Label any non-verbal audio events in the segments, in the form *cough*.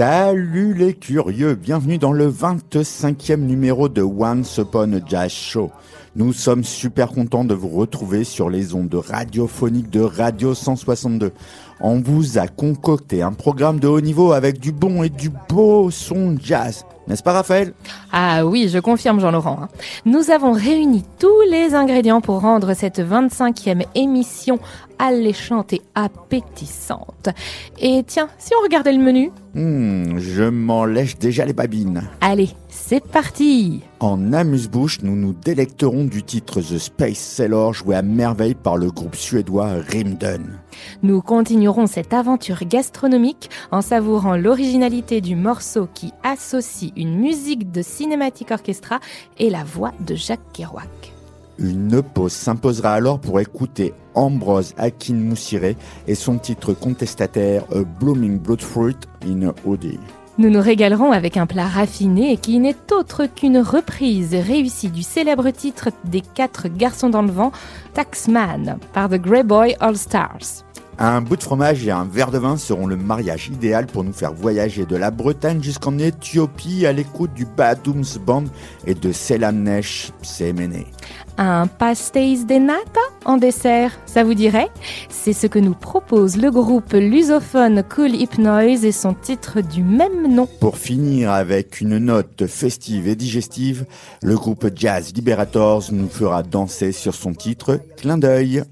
Salut les curieux, bienvenue dans le 25e numéro de Once Upon a Jazz Show. Nous sommes super contents de vous retrouver sur les ondes radiophoniques de Radio 162. On vous a concocté un programme de haut niveau avec du bon et du beau son jazz. N'est-ce pas Raphaël? Ah oui, je confirme Jean-Laurent. Hein. Nous avons réuni tous les ingrédients pour rendre cette 25e émission alléchante et appétissante. Et tiens, si on regardait le menu? Hmm, Je m'en lèche déjà les babines. Allez, c'est parti En amuse-bouche, nous nous délecterons du titre The Space Sailor joué à merveille par le groupe suédois Rimden. Nous continuerons cette aventure gastronomique en savourant l'originalité du morceau qui associe une musique de cinématique orchestra et la voix de Jacques Kerouac. Une pause s'imposera alors pour écouter Ambrose Akin Moussiré et son titre contestataire A Blooming Bloodfruit in a Nous nous régalerons avec un plat raffiné qui n'est autre qu'une reprise réussie du célèbre titre des quatre garçons dans le vent, Taxman, par The Grey Boy All Stars. Un bout de fromage et un verre de vin seront le mariage idéal pour nous faire voyager de la Bretagne jusqu'en Éthiopie à l'écoute du Badooms Band et de Selamnesh Semene. Un pastéis de nata en dessert, ça vous dirait? C'est ce que nous propose le groupe lusophone Cool Hypnoise et son titre du même nom. Pour finir avec une note festive et digestive, le groupe Jazz Liberators nous fera danser sur son titre Clin d'œil.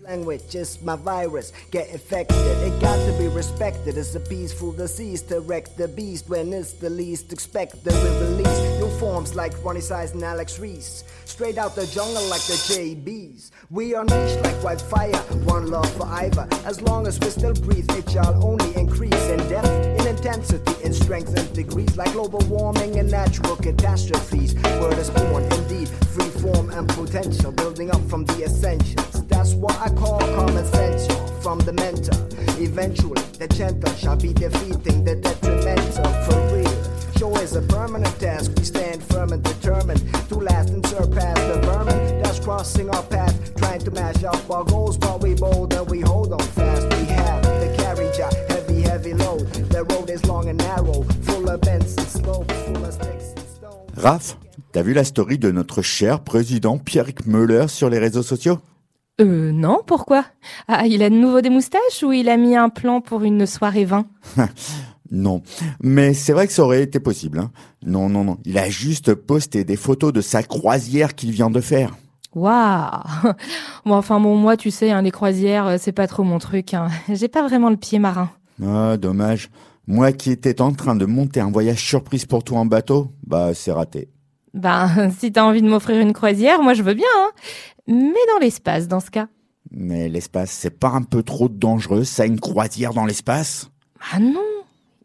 The JBs. We unleash like wildfire, one love for either. As long as we still breathe, it shall only increase in depth, in intensity, in strength and degrees. Like global warming and natural catastrophes. Word is born, indeed, free form and potential, building up from the essentials. That's what I call common sense from the mentor. Eventually, the gentle shall be defeating the detrimental for real. Is a permanent task. We stand firm and determined to last and surpass the vermin that's crossing our path, trying to mash up our goals. But we bold and we hold on fast. We have the carriage, a heavy, heavy load. The road is long and narrow, full of bends and slopes, full of sticks and stones. Raph, t'as vu la story de notre cher président Pierrick Müller sur les réseaux sociaux? Euh, non, pourquoi? Ah, il a de nouveau des moustaches ou il a mis un plan pour une soirée vin *laughs* Non, mais c'est vrai que ça aurait été possible. Hein. Non, non, non. Il a juste posté des photos de sa croisière qu'il vient de faire. Waouh Bon, enfin bon, moi, tu sais, hein, les croisières, euh, c'est pas trop mon truc. Hein. *laughs* J'ai pas vraiment le pied marin. Ah, dommage. Moi qui étais en train de monter un voyage surprise pour toi en bateau, bah c'est raté. Ben, *laughs* si t'as envie de m'offrir une croisière, moi je veux bien. Hein. Mais dans l'espace, dans ce cas. Mais l'espace, c'est pas un peu trop dangereux, ça, une croisière dans l'espace? Ah non,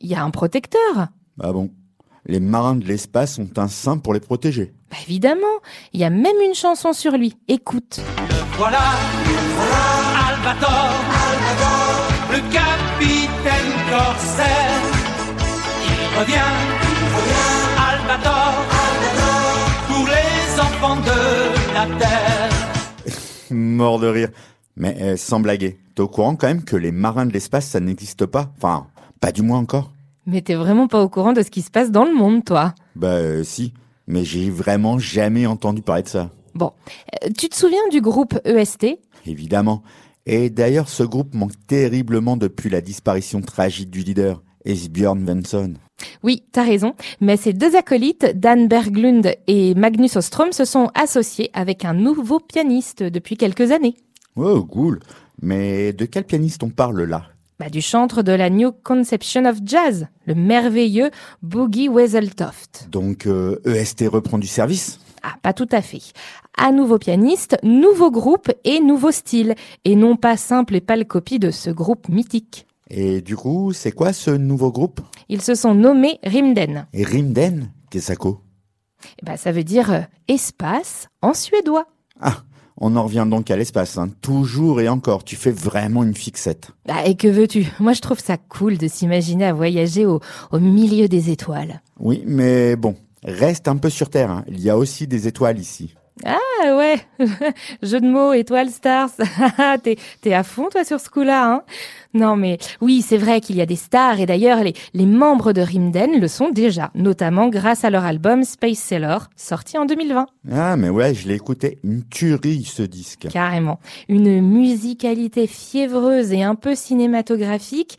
il y a un protecteur. Ah bon? Les marins de l'espace ont un sein pour les protéger. Bah évidemment, il y a même une chanson sur lui. Écoute. Le voilà, voilà Albator, Albator, le capitaine corsaire. Il revient, il revient Albator de la terre. *laughs* Mort de rire. Mais euh, sans blaguer, t'es au courant quand même que les marins de l'espace, ça n'existe pas? Enfin, pas du moins encore. Mais t'es vraiment pas au courant de ce qui se passe dans le monde, toi Bah euh, si, mais j'ai vraiment jamais entendu parler de ça. Bon, euh, tu te souviens du groupe EST Évidemment. Et d'ailleurs, ce groupe manque terriblement depuis la disparition tragique du leader, Esbjörn Venson. Oui, t'as raison, mais ces deux acolytes, Dan Berglund et Magnus Ostrom, se sont associés avec un nouveau pianiste depuis quelques années. Oh, cool. Mais de quel pianiste on parle là? Bah, Du chantre de la New Conception of Jazz, le merveilleux Boogie Weseltoft. Donc EST euh, e reprend du service? Ah, pas tout à fait. À nouveau pianiste, nouveau groupe et nouveau style, et non pas simple et pâle copie de ce groupe mythique. Et du coup, c'est quoi ce nouveau groupe? Ils se sont nommés Rimden. Et Rimden? Qu'est-ce que ça bah, Ça veut dire euh, espace en suédois. Ah, On en revient donc à l'espace, hein. toujours et encore, tu fais vraiment une fixette. Ah, et que veux-tu? Moi je trouve ça cool de s'imaginer à voyager au, au milieu des étoiles. Oui, mais bon, reste un peu sur Terre, hein. il y a aussi des étoiles ici. Ah ouais, *laughs* jeu de mots, étoile, stars. *laughs* t'es, t'es à fond toi sur ce coup-là, hein? Non mais oui, c'est vrai qu'il y a des stars et d'ailleurs les, les membres de Rimden le sont déjà, notamment grâce à leur album Space Sailor, sorti en 2020. Ah mais ouais, je l'ai écouté, une tuerie ce disque. Carrément, une musicalité fiévreuse et un peu cinématographique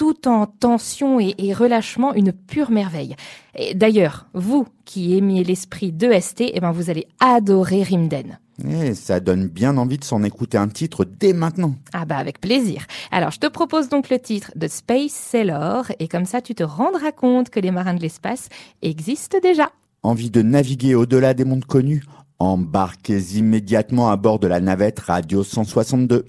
tout en tension et, et, relâchement, une pure merveille. D'ailleurs, vous qui aimiez l'esprit d'EST, eh ben vous allez adorer Rimden. Et ça donne bien envie de s'en écouter un titre dès maintenant. Ah bah avec plaisir. Alors je te propose donc le titre de Space Sailor et comme ça tu te rendras compte que les marins de l'espace existent déjà. Envie de naviguer au-delà des mondes connus? Embarquez immédiatement à bord de la navette Radio 162.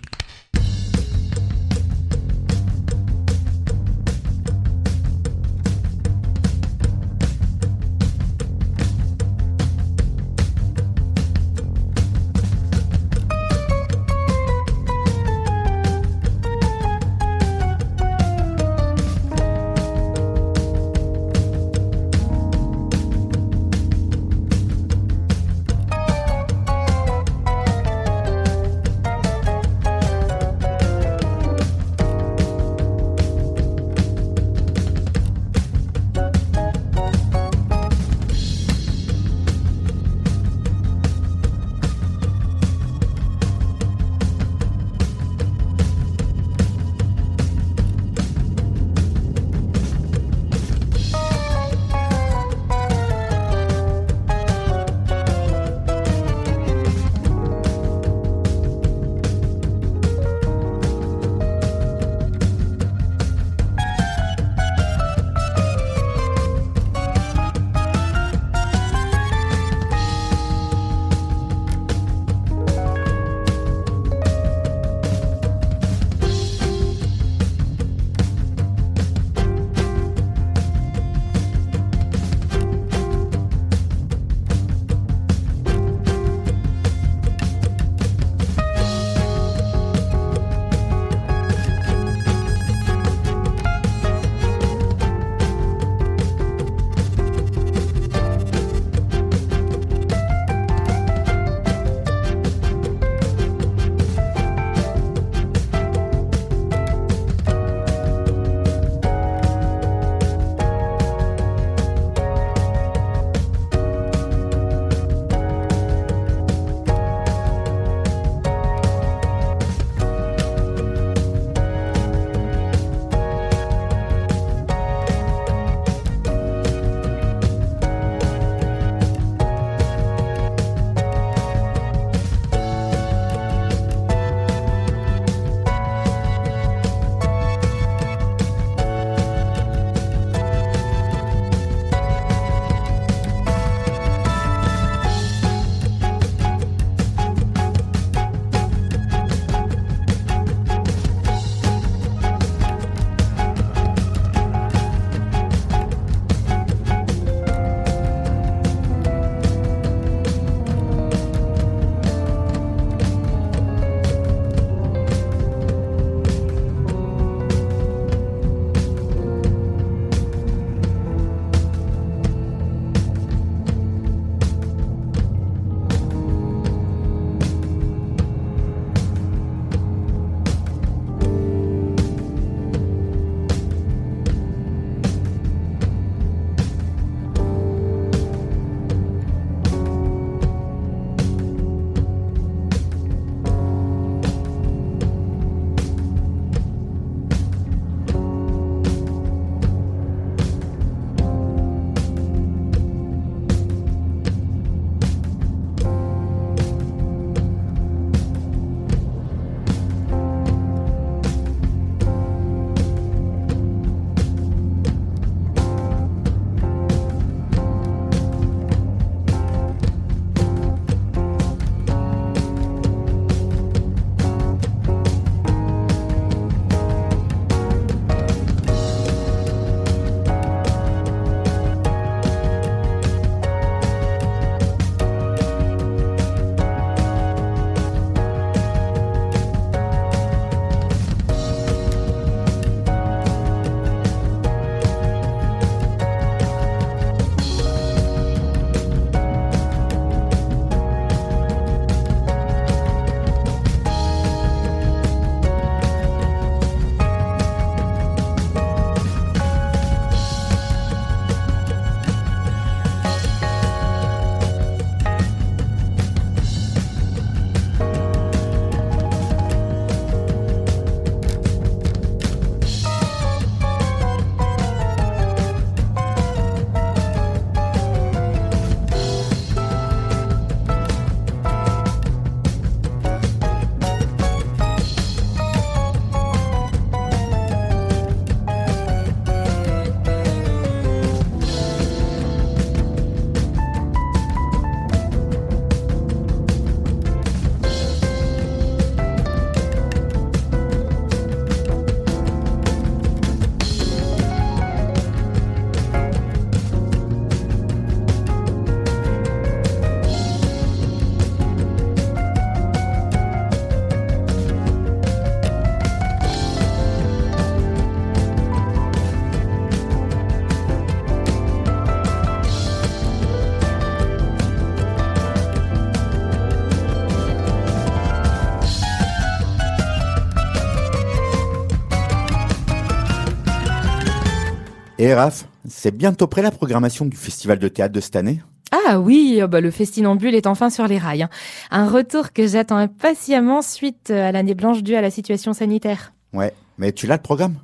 Et Raph, c'est bientôt près la programmation du festival de théâtre de cette année? Ah oui, oh bah le festinambule est enfin sur les rails. hein. Un retour que j'attends impatiemment suite à l'année blanche due à la situation sanitaire. Ouais, mais tu l'as le programme?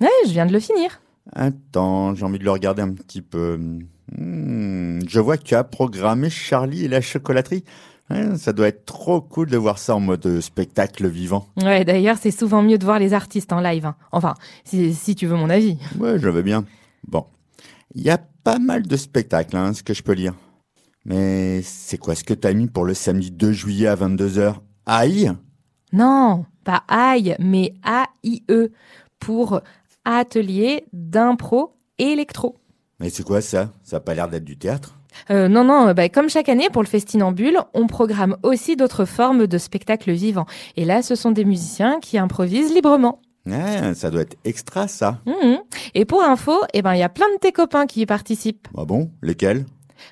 Ouais, je viens de le finir. Attends, j'ai envie de le regarder un petit peu. Hmm, je vois que tu as programmé Charlie et la chocolaterie. Ça doit être trop cool de voir ça en mode euh, spectacle vivant. Ouais, d'ailleurs, c'est souvent mieux de voir les artistes en live. hein. Enfin, si, si tu veux mon avis. Ouais, je veux bien. Bon, il y a pas mal de spectacles, hein, ce que je peux lire. Mais c'est quoi ce que t'as mis pour le samedi 2 juillet à 22h Aïe Non, pas aïe, mais A-I-E pour atelier d'impro électro. Mais c'est quoi ça? Ça a pas l'air d'être du théâtre? Euh, non, non, bah, comme chaque année pour le Festinambule, on programme aussi d'autres formes de spectacles vivants. Et là, ce sont des musiciens qui improvisent librement. Ouais, ça doit être extra ça. Mhm. Et pour info, eh ben, il y a plein de tes copains qui y participent. Ah bon? Lesquels?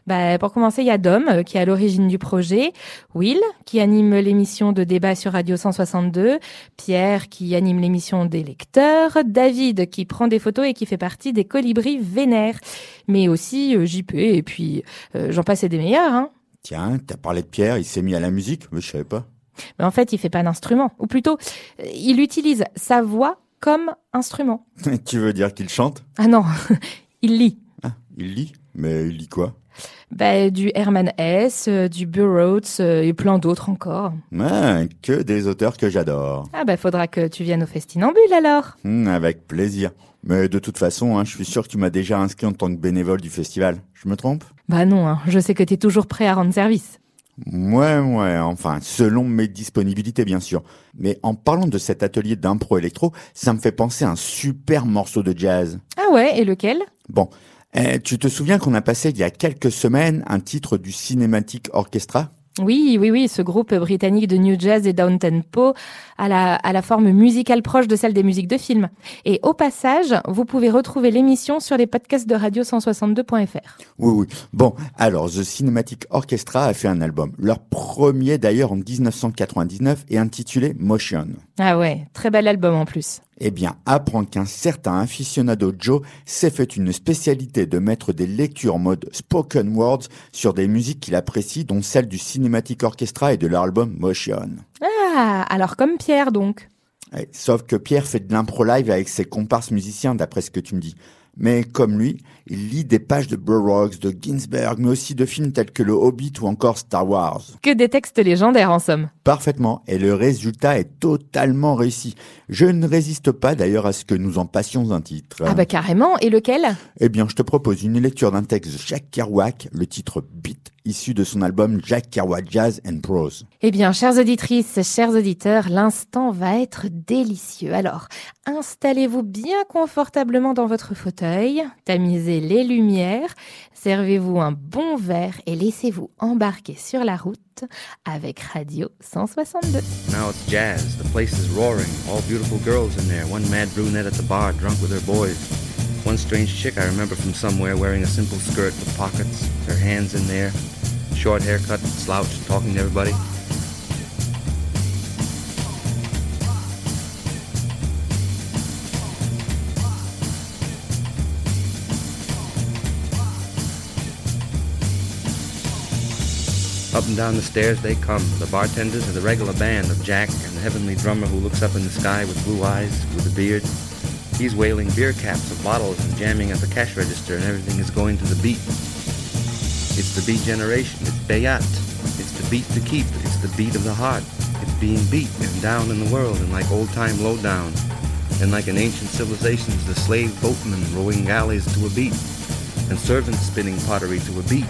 Bah, pour commencer, il y a Dom, euh, qui est à l'origine du projet, Will, qui anime l'émission de débat sur Radio 162, Pierre, qui anime l'émission des lecteurs, David, qui prend des photos et qui fait partie des colibris vénères, mais aussi euh, JP, et puis euh, j'en passe et des meilleurs. Hein. Tiens, t'as parlé de Pierre, il s'est mis à la musique? Mais je savais pas. Mais en fait, il fait pas d'instrument, ou plutôt, euh, il utilise sa voix comme instrument. *laughs* tu veux dire qu'il chante? Ah non, *laughs* il lit. Ah, il lit? Mais il lit quoi? Bah, du Herman Hesse, euh, du Burroughs euh, et plein d'autres encore. Ah, que des auteurs que j'adore. Ah bah faudra que tu viennes au Festinambule alors. Hmm, avec plaisir. Mais de toute façon, hein, je suis sûr que tu m'as déjà inscrit en tant que bénévole du festival. Je me trompe? Bah non, hein, je sais que t'es toujours prêt à rendre service. Ouais, ouais, enfin, selon mes disponibilités, bien sûr. Mais en parlant de cet atelier d'impro électro, ça me fait penser à un super morceau de jazz. Ah ouais, et lequel? Bon, eh, tu te souviens qu'on a passé il y a quelques semaines un titre du Cinematic Orchestra? Oui, oui, oui, ce groupe britannique de New Jazz et Downtempo à la, à la forme musicale proche de celle des musiques de film. Et au passage, vous pouvez retrouver l'émission sur les podcasts de radio162.fr. Oui, oui. Bon, alors, The Cinematic Orchestra a fait un album. Leur premier d'ailleurs en 1999 et intitulé Motion. Ah ouais, très bel album en plus. Eh bien, apprendre qu'un certain aficionado Joe s'est fait une spécialité de mettre des lectures en mode spoken words sur des musiques qu'il apprécie, dont celle du Cinematic Orchestra et de leur album Motion. Ah, alors comme Pierre donc. Ouais, sauf que Pierre fait de l'impro live avec ses comparses musiciens, d'après ce que tu me dis. Mais comme lui, il lit des pages de Burroughs, de Ginsberg, mais aussi de films tels que Le Hobbit ou encore Star Wars. Que des textes légendaires en somme. Parfaitement, et le résultat est totalement réussi. Je ne résiste pas d'ailleurs à ce que nous en passions un titre. Ah bah carrément, et lequel? Eh bien, je te propose une lecture d'un texte de Jack Kerouac, le titre Beat, issu de son album Jack Kerouac Jazz and Prose. Eh bien, chères auditrices, chers auditeurs, l'instant va être délicieux. Alors, installez-vous bien confortablement dans votre fauteuil, tamisez les lumières, servez-vous un bon verre et laissez-vous embarquer sur la route avec Radio 162. Now it's jazz. The place is roaring. All beautiful girls in there. One mad brunette at the bar, drunk with her boys. One strange chick I remember from somewhere wearing a simple skirt with pockets, her hands in there, short haircut, slouched, talking to everybody. Up and down the stairs they come, the bartenders and the regular band of Jack and the heavenly drummer who looks up in the sky with blue eyes, with a beard. He's wailing beer caps and bottles and jamming at the cash register, and everything is going to the beat. It's the beat generation, it's Bayat. It's the beat to keep, it's the beat of the heart. It's being beat and down in the world, and like old time lowdown. And like an ancient civilization, the slave boatmen rowing galleys to a beat, and servants spinning pottery to a beat.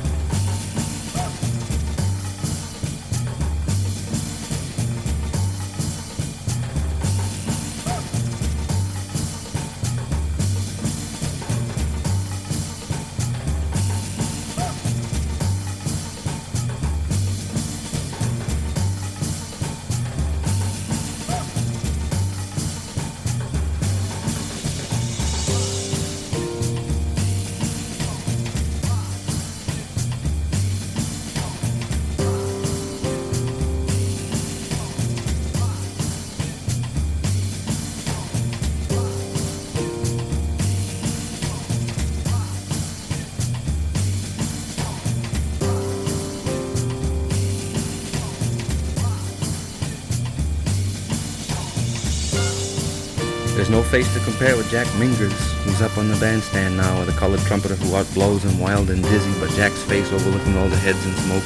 There's no face to compare with Jack Mingers, who's up on the bandstand now with a colored trumpeter who outblows him wild and dizzy, but Jack's face overlooking all the heads and smoke.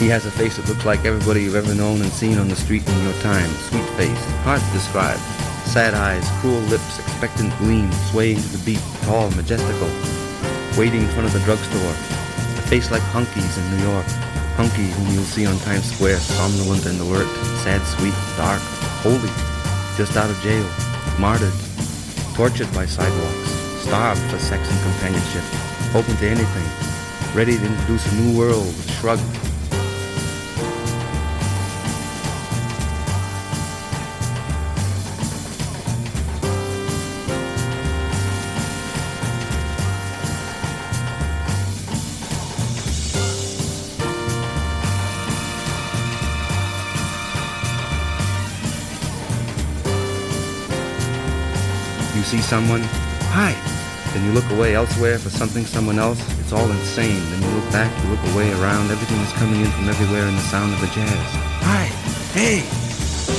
He has a face that looks like everybody you've ever known and seen on the street in your time. Sweet face, hard to describe. Sad eyes, cruel lips, expectant gleam, swaying to the beat, tall, majestical. Waiting in front of the drugstore. A face like Hunky's in New York. Hunky, whom you'll see on Times Square, somnolent and alert, sad, sweet, dark, holy, just out of jail, martyred, tortured by sidewalks, starved for sex and companionship, open to anything, ready to introduce a new world, shrug, someone, hi. Then you look away elsewhere for something, someone else. It's all insane. Then you look back, you look away around. Everything is coming in from everywhere in the sound of the jazz. Hi, hey,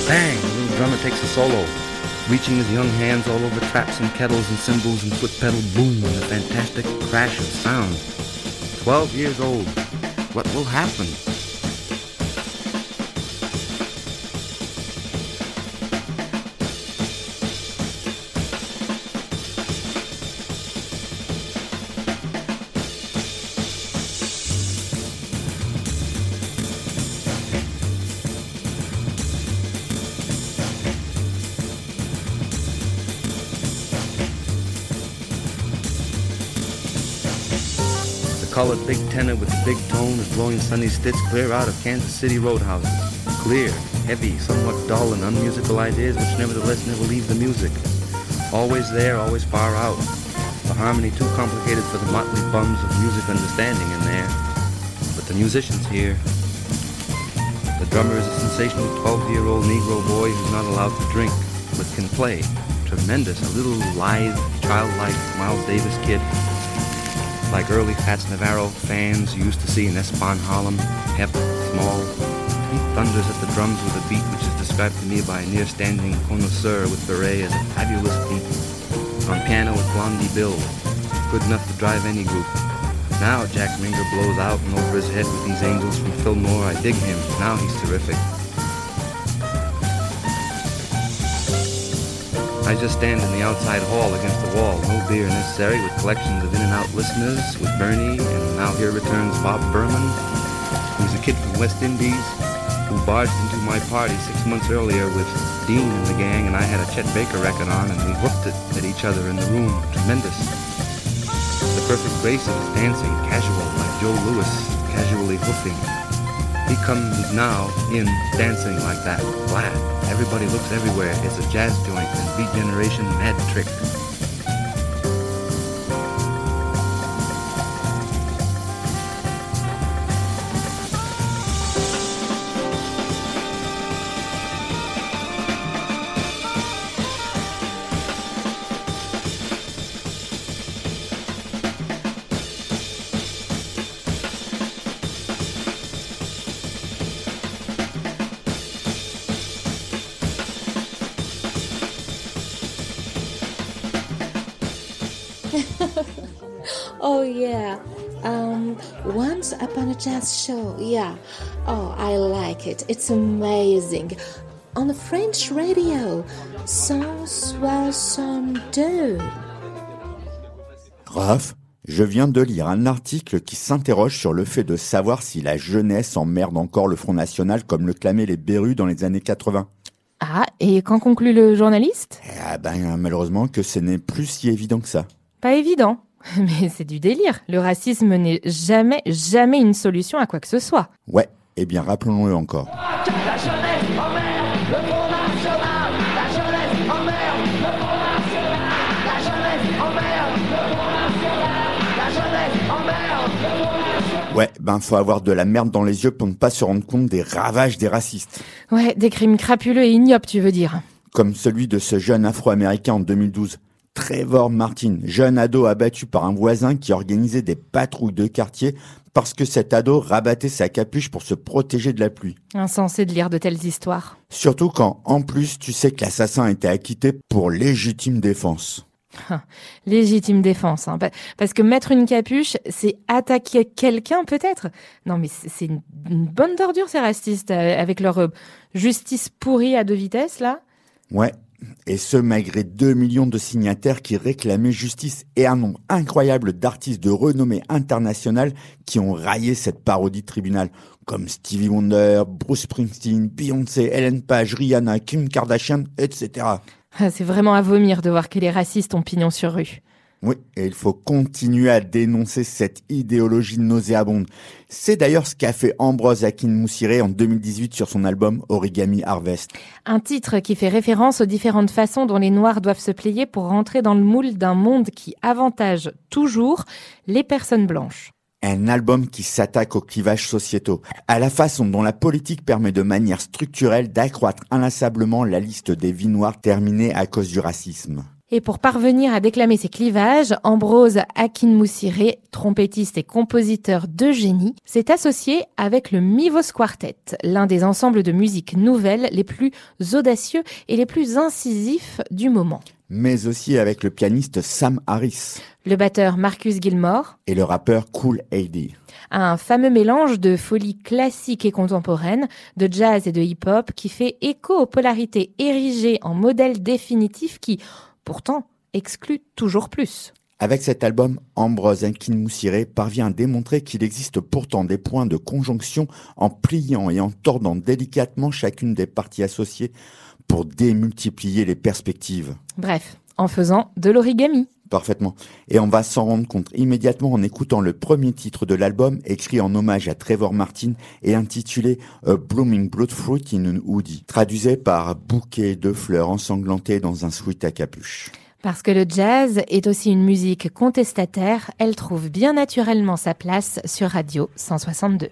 bang. The little drummer takes a solo, reaching his young hands all over traps and kettles and cymbals and foot pedal boom and a fantastic crash of sound. Twelve years old. What will happen? Colored big tenor with a big tone is blowing Sunny Stitch clear out of Kansas City roadhouses. Clear, heavy, somewhat dull and unmusical ideas which nevertheless never leave the music. Always there, always far out. The harmony too complicated for the motley bums of music understanding in there. But the musicians here. The drummer is a sensational 12-year-old Negro boy who's not allowed to drink, but can play. Tremendous, a little lithe, childlike Miles Davis kid like early Fats Navarro fans used to see in Espan Harlem, hep, small. He thunders at the drums with a beat which is described to me by a near-standing connoisseur with beret as a fabulous beat. On piano with Blondie Bill, good enough to drive any group. Now Jack Minger blows out and over his head with these angels from Fillmore. I dig him. Now he's terrific. I just stand in the outside hall against the wall, no beer necessary, with collections of in and out listeners, with Bernie, and now here returns Bob Berman, who's a kid from West Indies, who barged into my party six months earlier with Dean and the gang, and I had a Chet Baker record on, and we whooped it at each other in the room. Tremendous. The perfect grace of dancing, casual, like Joe Lewis, casually hoofing. He comes now in dancing like that, glad. Everybody looks everywhere. It's a jazz joint and beat generation mad trick. Jazz show. Yeah. Oh, I like it. It's amazing. On the French radio. 162. Raph, je viens de lire un article qui s'interroge sur le fait de savoir si la jeunesse emmerde encore le Front National comme le clamaient les Berus dans les années 80. Ah, et qu'en conclut le journaliste? Ah ben malheureusement que ce n'est plus si évident que ça. Pas évident. *laughs* Mais c'est du délire. Le racisme n'est jamais, jamais une solution à quoi que ce soit. Ouais, eh bien rappelons-le encore. La jeunesse emmerde le Front National. La jeunesse emmerde le Front National. La jeunesse emmerde le Front National. La jeunesse emmerde le Front National. Ouais, ben faut avoir de la merde dans les yeux pour ne pas se rendre compte des ravages des racistes. Ouais, des crimes crapuleux et ignobles, tu veux dire. Comme celui de ce jeune afro-américain en 2012, Trevor Martin, jeune ado abattu par un voisin qui organisait des patrouilles de quartier parce que cet ado rabattait sa capuche pour se protéger de la pluie. Insensé de lire de telles histoires. Surtout quand, en plus, tu sais que l'assassin était acquitté pour légitime défense. Légitime défense, hein. Pa- parce que mettre une capuche, c'est attaquer quelqu'un peut-être? Non mais c'est une, bonne ordure ces racistes, euh, avec leur euh, justice pourrie à deux vitesses là. Ouais. Et ce, malgré 2 millions de signataires qui réclamaient justice et un nombre incroyable d'artistes de renommée internationale qui ont raillé cette parodie tribunal, comme Stevie Wonder, Bruce Springsteen, Beyoncé, Ellen Page, Rihanna, Kim Kardashian, etc. Ah, C'est vraiment à vomir de voir que les racistes ont pignon sur rue. Oui, et il faut continuer à dénoncer cette idéologie nauséabonde. C'est d'ailleurs ce qu'a fait Ambrose Akin-Moussiré en 2018 sur son album Origami Harvest. Un titre qui fait référence aux différentes façons dont les Noirs doivent se plier pour rentrer dans le moule d'un monde qui avantage toujours les personnes blanches. Un album qui s'attaque aux clivages sociétaux, à la façon dont la politique permet de manière structurelle d'accroître inlassablement la liste des vies noires terminées à cause du racisme. Et pour parvenir à déclamer ces clivages, Ambrose Akin-Moussiré, trompettiste et compositeur de génie, s'est associé avec le Mivos Quartet, l'un des ensembles de musique nouvelle les plus audacieux et les plus incisifs du moment. Mais aussi avec le pianiste Sam Harris Le batteur Marcus Gilmore, et le rappeur Cool AD. un fameux mélange de folie classique et contemporaine, de jazz et de hip-hop qui fait écho aux polarités érigées en modèle définitif qui, pourtant, exclut toujours plus. Avec cet album, Ambrose Akin-Moussiré parvient à démontrer qu'il existe pourtant des points de conjonction en pliant et en tordant délicatement chacune des parties associées pour démultiplier les perspectives. Bref, en faisant de l'origami. Parfaitement. Et on va s'en rendre compte immédiatement en écoutant le premier titre de l'album, écrit en hommage à Trevor Martin et intitulé A Blooming Bloodfruit in an Hoodie, traduisé par bouquet de fleurs ensanglantées dans un sweat à capuche. Parce que le jazz est aussi une musique contestataire, elle trouve bien naturellement sa place sur Radio 162.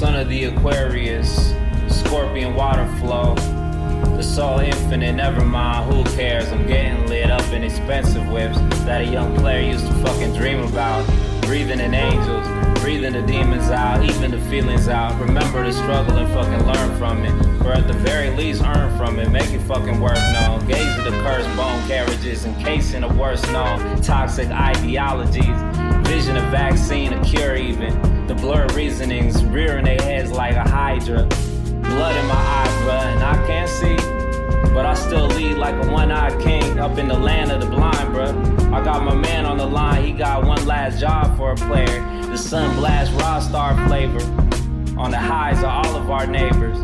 Son of the Aquarius, Scorpion water flow. The soul infinite, never mind, who cares? I'm getting lit up in expensive whips that a young player used to fucking dream about. Breathing in angels, breathing the demons out, even the feelings out. Remember the struggle and fucking learn from it. Or at the very least, earn from it, make it fucking worth known. Gaze at the cursed bone carriages, encasing the worst known toxic ideologies. Vision a vaccine, a cure even. The blurred reasonings rearing their heads like a hydra. Blood in my eyes, bruh, and I can't see. But I still lead like a one-eyed king up in the land of the blind, bruh. I got my man on the line, he got one last job for a player. The sun blast raw star flavor on the highs of all of our neighbors.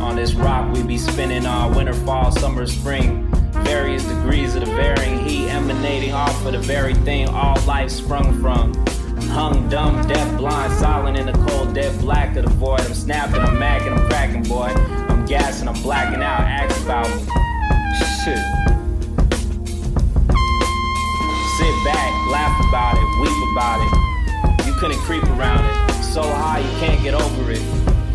On this rock we be spinning all winter, fall, summer, spring. Various degrees of the varying heat emanating off of the very thing all life sprung from. Hung dumb, deaf, blind, silent in the cold, dead black of the void. I'm snapping, I'm macking, I'm cracking, boy. I'm gassing, I'm blacking out. Ask about me. Shit. Sit back, laugh about it, weep about it. You couldn't creep around it. So high, you can't get over it.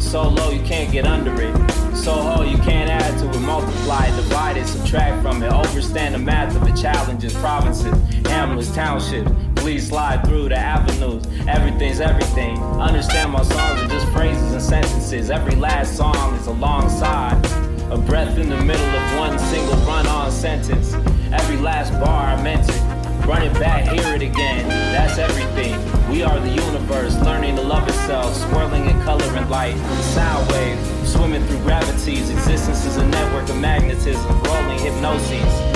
So low, you can't get under it. So whole, you can't add to it, multiply it, divide it, subtract from it. Overstand the math of the challenges, provinces, hamlets, townships please slide through the avenues. Everything's everything. Understand my songs are just phrases and sentences. Every last song is alongside. A breath in the middle of one single run on sentence. Every last bar I meant it. Run it back, hear it again. That's everything. We are the universe, learning to love itself, swirling in color and light. Sound waves, swimming through gravities. Existence is a network of magnetism, rolling hypnoses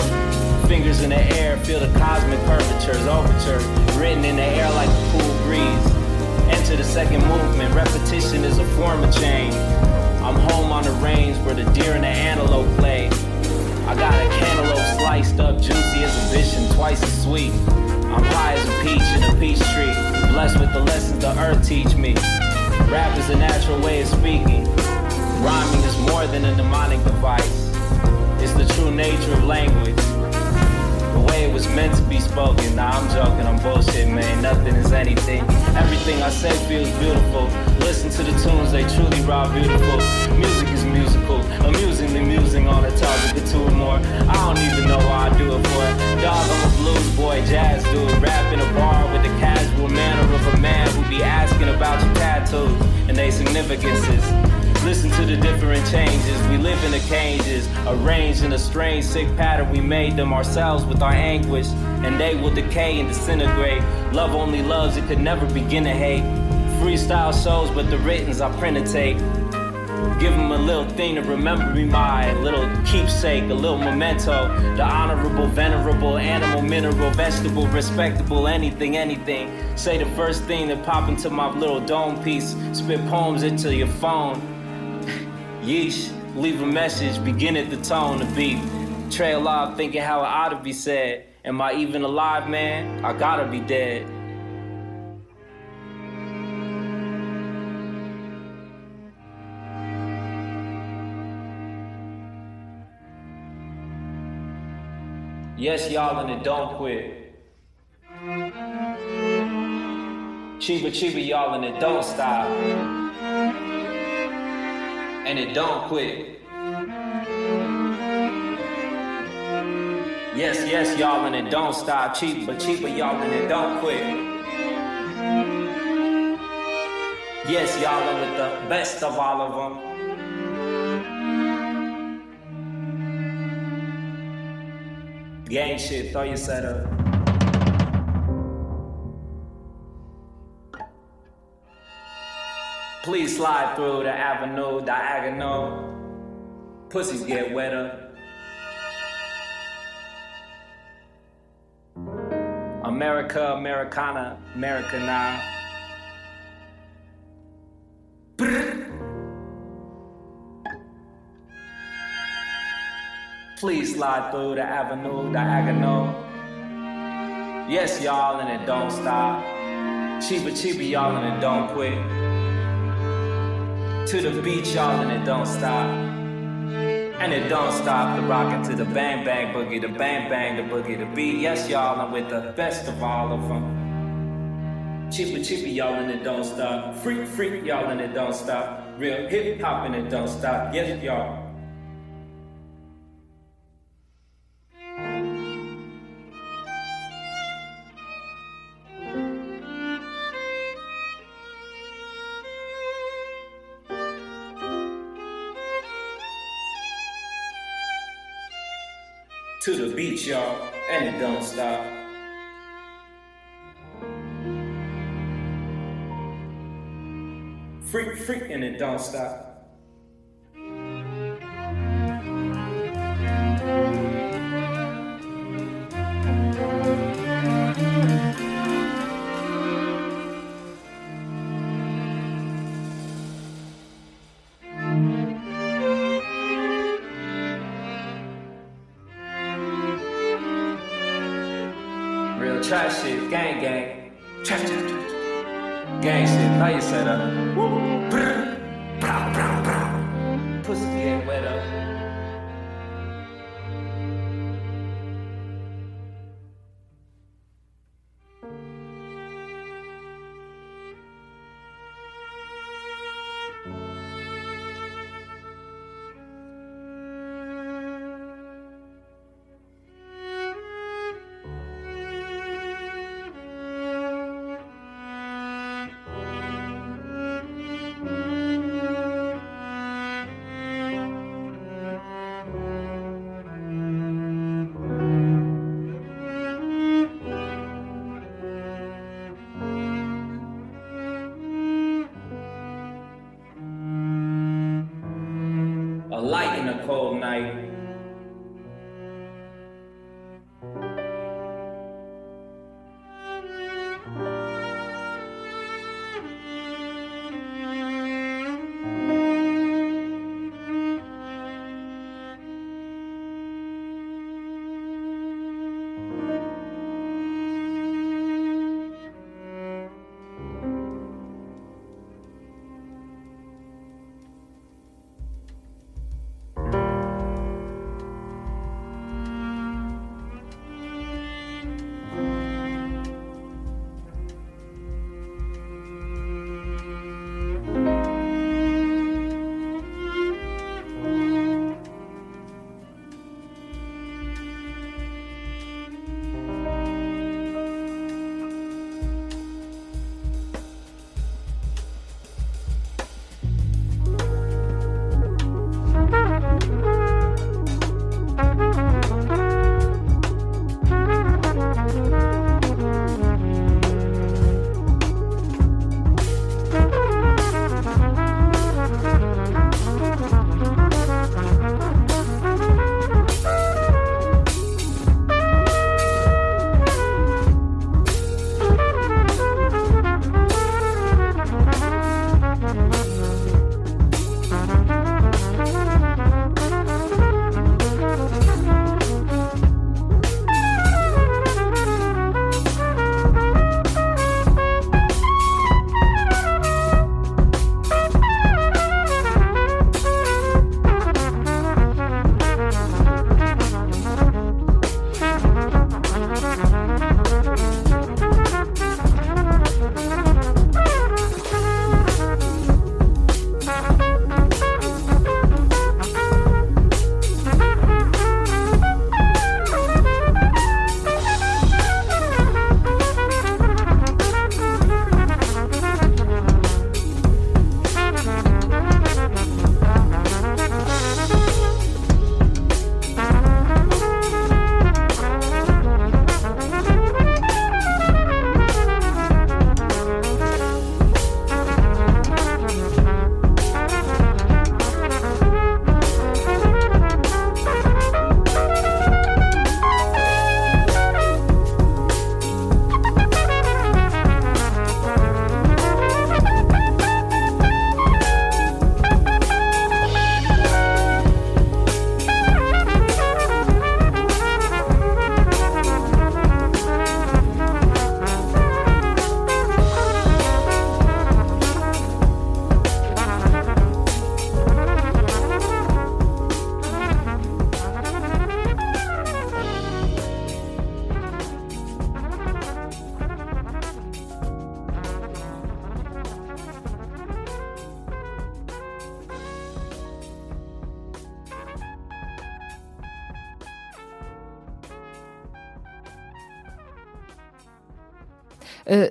fingers in the air, feel the cosmic curvatures, overture, written in the air like a cool breeze. Enter the second movement, repetition is a form of change. I'm home on the range where the deer and the antelope play. I got a cantaloupe sliced up, juicy as a vision, twice as sweet. I'm high as a peach in a peach tree, blessed with the lessons the earth teach me. Rap is a natural way of speaking. Rhyming is more than a mnemonic device. It's the true nature of language it was meant to be spoken. Nah, I'm joking, I'm bullshit, man. Nothing is anything. Everything I say feels beautiful. Listen to the tunes, they truly raw beautiful. Music is musical, amusingly musing on a topic or two or more. I don't even know why I do it for. Dog, I'm a blues boy, jazz dude. Rap in a bar with the casual manner of a man who be asking about your tattoos and their significances. Listen to the different changes. We live in the cages, arranged in a strange, sick pattern. We made them ourselves with our anguish, and they will decay and disintegrate. Love only loves, it could never begin to hate. Freestyle shows, but the writtens I print and tape. Give them a little thing to remember me by, a little keepsake, a little memento. The honorable, venerable, animal, mineral, vegetable, respectable, anything, anything. Say the first thing that pop into my little dome piece. Spit poems into your phone. Yeesh, leave a message, begin at the tone, the beat. Trail off thinking how it ought to be said. Am I even alive, man? I gotta be dead. Yes, y'all, and it don't quit. Chiba chiba, y'all, and it don't stop and it don't quit. Yes, yes, y'all, and it don't stop. Cheap, but cheaper, y'all, and it don't quit. Yes, y'all are with the best of all of them. Gang shit, throw your set up. Please slide through the avenue diagonal. Pussies get wetter. America, Americana, America now. Please slide through the avenue diagonal. Yes, y'all, and it don't stop. Cheaper, cheaper, y'all, and it don't quit to the beach, y'all, and it don't stop. And it don't stop the rockin' to the bang bang boogie, the bang bang, the boogie, the beat. Yes, y'all, I'm with the best of all of them. Chippy chippy, y'all, and it don't stop. Freak freak, y'all, and it don't stop. Real hip hop, and it don't stop. Yes, y'all. beats, y'all, and it don't stop. Freak, freak, and it don't stop.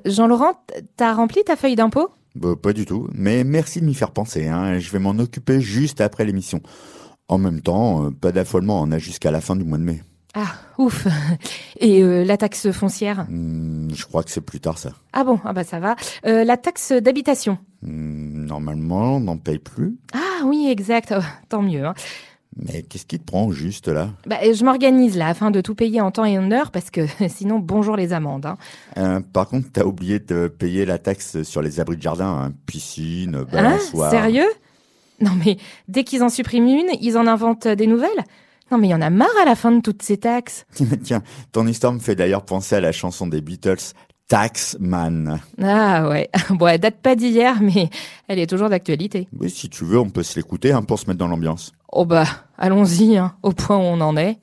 Jean-Laurent, t'as rempli ta feuille d'impôt? Bah, pas du tout, mais merci de m'y faire penser. Hein, je vais m'en occuper juste après l'émission. En même temps, euh, pas d'affolement, on a jusqu'à la fin du mois de mai. Ah, ouf. *laughs* Et euh, la taxe foncière? Hmm, je crois que c'est plus tard ça. Ah bon, ah bah ça va. Euh, la taxe d'habitation? Hmm, normalement, on n'en paye plus. Ah oui, exact. Oh, tant mieux. Hein. Mais qu'est-ce qui te prend juste là? Bah, je m'organise là afin de tout payer en temps et en heure parce que *laughs* sinon, bonjour les amendes. hein. Euh, Par contre, t'as oublié de payer la taxe sur les abris de jardin, hein. piscine, Hein? balançoire. Sérieux? Non mais dès qu'ils en suppriment une, ils en inventent des nouvelles? Non mais il y en a marre à la fin de toutes ces taxes. *laughs* Tiens, ton histoire me fait d'ailleurs penser à la chanson des Beatles, Taxman. Ah ouais, *laughs* bon elle date pas d'hier mais elle est toujours d'actualité. Oui, si tu veux, on peut se l'écouter hein, pour se mettre dans l'ambiance. Oh bah, allons-y, hein, au point où on en est.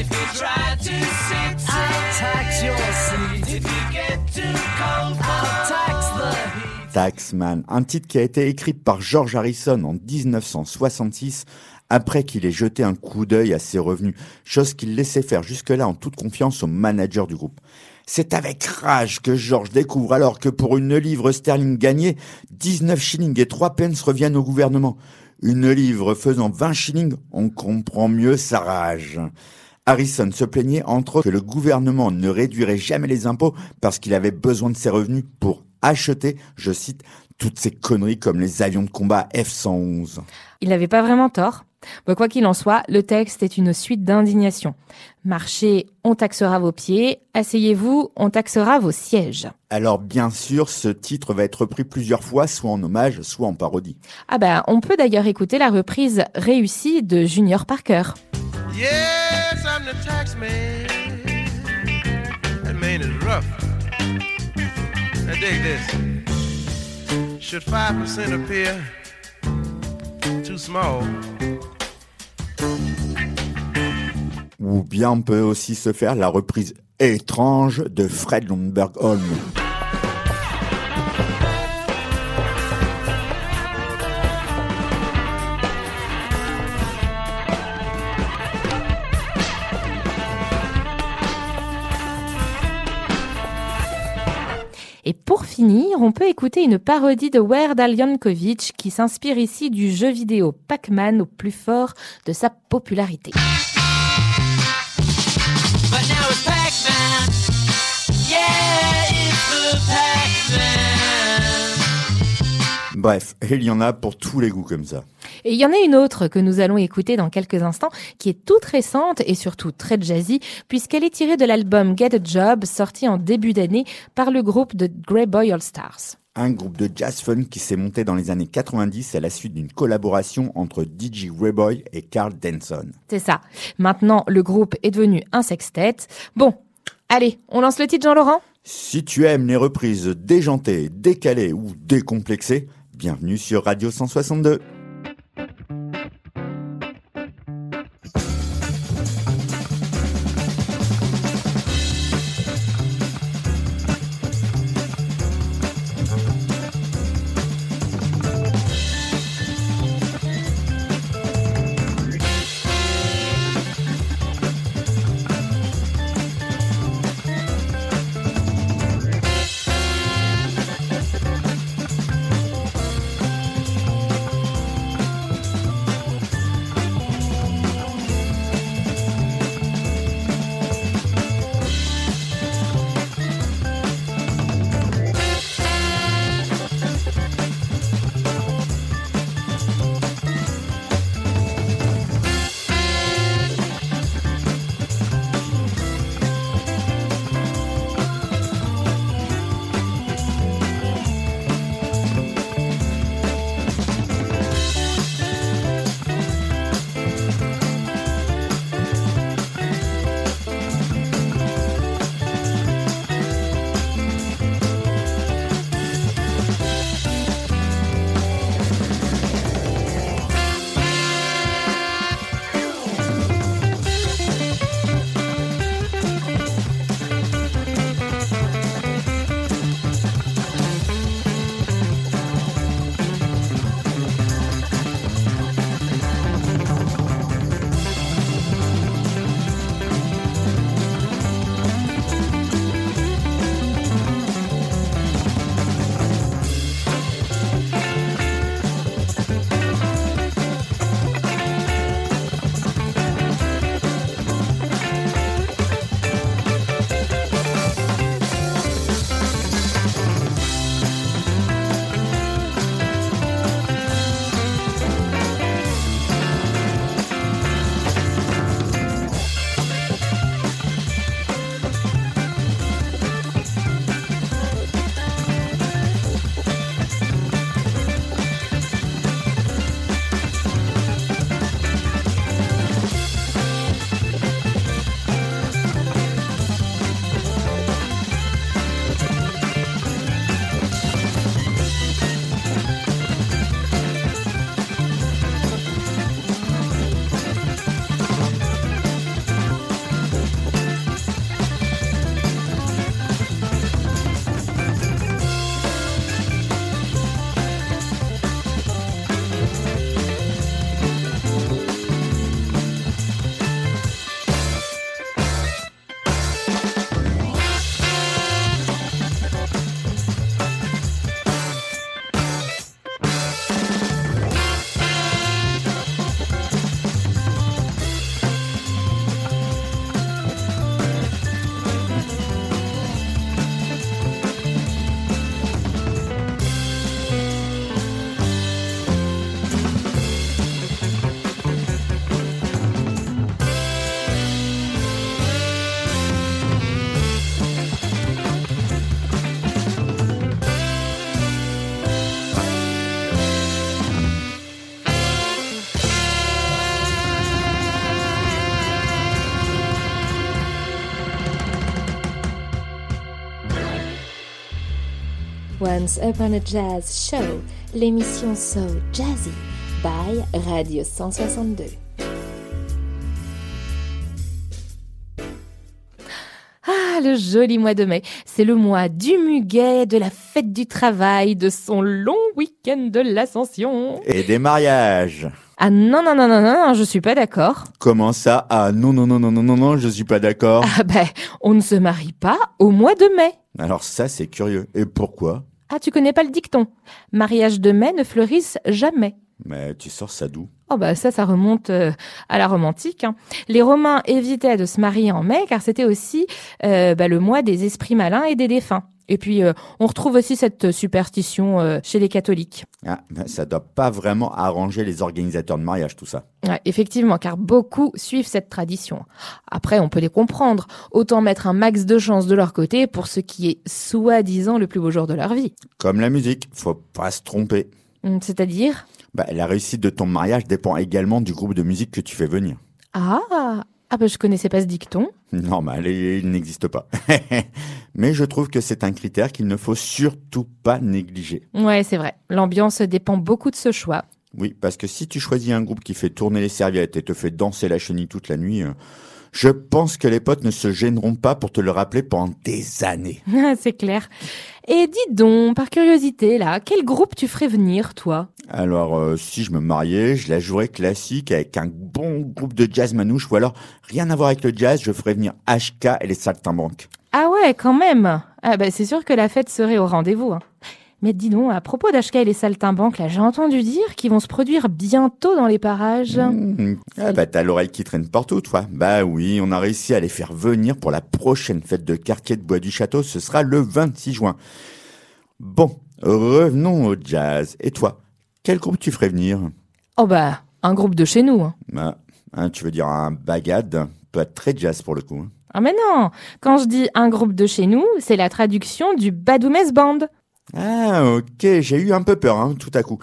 If you drive Taxman, un titre qui a été écrit par George Harrison en 1966 après qu'il ait jeté un coup d'œil à ses revenus, chose qu'il laissait faire jusque-là en toute confiance au manager du groupe. C'est avec rage que George découvre alors que pour une livre sterling gagnée, 19 shillings et 3 pence reviennent au gouvernement. Une livre faisant 20 shillings, on comprend mieux sa rage. Harrison se plaignait entre autres que le gouvernement ne réduirait jamais les impôts parce qu'il avait besoin de ses revenus pour acheter, je cite, toutes ces conneries comme les avions de combat F-111. Il n'avait pas vraiment tort. Bon, quoi qu'il en soit, le texte est une suite d'indignation. Marchez, on taxera vos pieds. Asseyez-vous, on taxera vos sièges. Alors bien sûr, ce titre va être repris plusieurs fois, soit en hommage, soit en parodie. Ah bah, on peut d'ailleurs écouter la reprise réussie de Junior Parker. Yes, I'm the tax man. That man is rough. Now dig this. Should 5% appear too small? Ou bien on peut aussi se faire la reprise étrange de Fred Lundberg Holm. Et pour finir, on peut écouter une parodie de Weird Al qui s'inspire ici du jeu vidéo Pac-Man au plus fort de sa popularité. Bref, il y en a pour tous les goûts comme ça. Et il y en a une autre que nous allons écouter dans quelques instants, qui est toute récente et surtout très jazzy, puisqu'elle est tirée de l'album Get a Job, sorti en début d'année par le groupe de Grey Boy All Stars. Un groupe de jazz funk qui s'est monté dans les années 90 à la suite d'une collaboration entre DJ Rayboy et Carl Denson. C'est ça. Maintenant, le groupe est devenu un sextet. Bon, allez, on lance le titre Jean-Laurent? Si tu aimes les reprises déjantées, décalées ou décomplexées, bienvenue sur Radio 162. Once Upon a Jazz Show, l'émission So Jazzy by Radio 162. Ah, le joli mois de mai. C'est le mois du muguet, de la fête du travail, de son long week-end de l'ascension. Et des mariages. Ah non, non, non, non, non, non, je suis pas d'accord. Comment ça Ah non, non, non, non, non, non, non, je suis pas d'accord. Ah ben, on ne se marie pas au mois de mai. Alors ça, c'est curieux. Et pourquoi Ah, tu connais pas le dicton Mariage de mai ne fleurissent jamais. Mais tu sors ça d'où? Oh bah ça, ça remonte euh, à la romantique. hein. Les Romains évitaient de se marier en mai car c'était aussi euh, bah, le mois des esprits malins et des défunts. Et puis euh, on retrouve aussi cette superstition chez les catholiques. ah, ben, Ça doit pas vraiment arranger les organisateurs de mariage, tout ça. Ouais, effectivement, car beaucoup suivent cette tradition. Après, on peut les comprendre. Autant mettre un max de chance de leur côté pour ce qui est soi-disant le plus beau jour de leur vie. Comme la musique, faut pas se tromper. Hum, C'est-à-dire? Bah, la réussite de ton mariage dépend également du groupe de musique que tu fais venir. Ah ah bah je connaissais pas ce dicton. Normal, il n'existe pas. *laughs* Mais je trouve que c'est un critère qu'il ne faut surtout pas négliger. Ouais, c'est vrai. L'ambiance dépend beaucoup de ce choix. Oui, parce que si tu choisis un groupe qui fait tourner les serviettes et te fait danser la chenille toute la nuit, euh, je pense que les potes ne se gêneront pas pour te le rappeler pendant des années. *laughs* c'est clair. Et dis donc, par curiosité là, quel groupe tu ferais venir, toi? Alors, euh, si je me mariais, je la jouerais classique avec un bon groupe de jazz manouche, ou alors, rien à voir avec le jazz, je ferais venir HK et les Saltimbanques. Ah ouais, quand même. Ah bah c'est sûr que la fête serait au rendez-vous. hein. Mais dis donc, à propos d'HK et les saltimbanques, là, j'ai entendu dire qu'ils vont se produire bientôt dans les parages. Mmh. Ah bah t'as l'oreille qui traîne partout, toi. Bah oui, on a réussi à les faire venir pour la prochaine fête de quartier de Bois du Château, ce sera le 26 juin. Bon, revenons au jazz. Et toi, quel groupe tu ferais venir? Oh bah, un groupe de chez nous. hein. Bah, hein, tu veux dire un bagad Pas très jazz pour le coup. hein. Ah mais non, quand je dis un groupe de chez nous, c'est la traduction du Badoumès Band. Ah, ok, j'ai eu un peu peur, hein, tout à coup.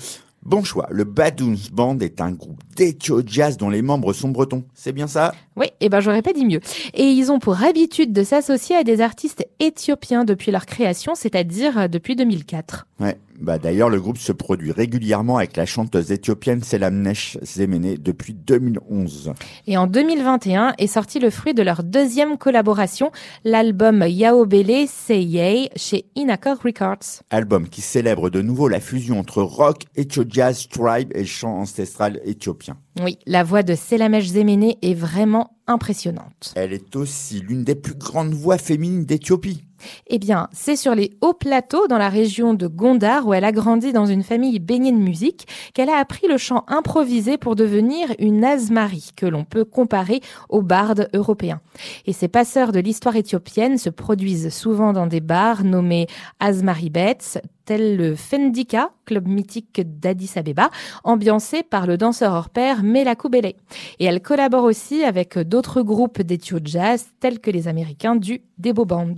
Bon choix, le Badoons Band est un groupe d'éthio jazz dont les membres sont bretons. C'est bien ça? Oui, et ben j'aurais pas dit mieux. Et ils ont pour habitude de s'associer à des artistes éthiopiens depuis leur création, c'est-à-dire euh, depuis 2004. Ouais. Bah d'ailleurs, le groupe se produit régulièrement avec la chanteuse éthiopienne Selamnesh Zemene depuis 2011. Et en 2021 est sorti le fruit de leur deuxième collaboration, l'album Yaobele Seyei chez Inacor Records. Album qui célèbre de nouveau la fusion entre rock, éthio jazz, tribe et chant ancestral éthiopien. Oui, la voix de Selamesh Zemene est vraiment impressionnante. Elle est aussi l'une des plus grandes voix féminines d'Éthiopie. Eh bien, c'est sur les hauts plateaux dans la région de Gondar où elle a grandi dans une famille baignée de musique qu'elle a appris le chant improvisé pour devenir une Azmari que l'on peut comparer aux bardes européens. Et ces passeurs de l'histoire éthiopienne se produisent souvent dans des bars nommés Azmari Bets, tel le Fendika, club mythique d'Addis Abeba, ambiancé par le danseur hors pair Melakou Bele. Et elle collabore aussi avec d'autres groupes d'éthio jazz tels que les Américains du Debo Band.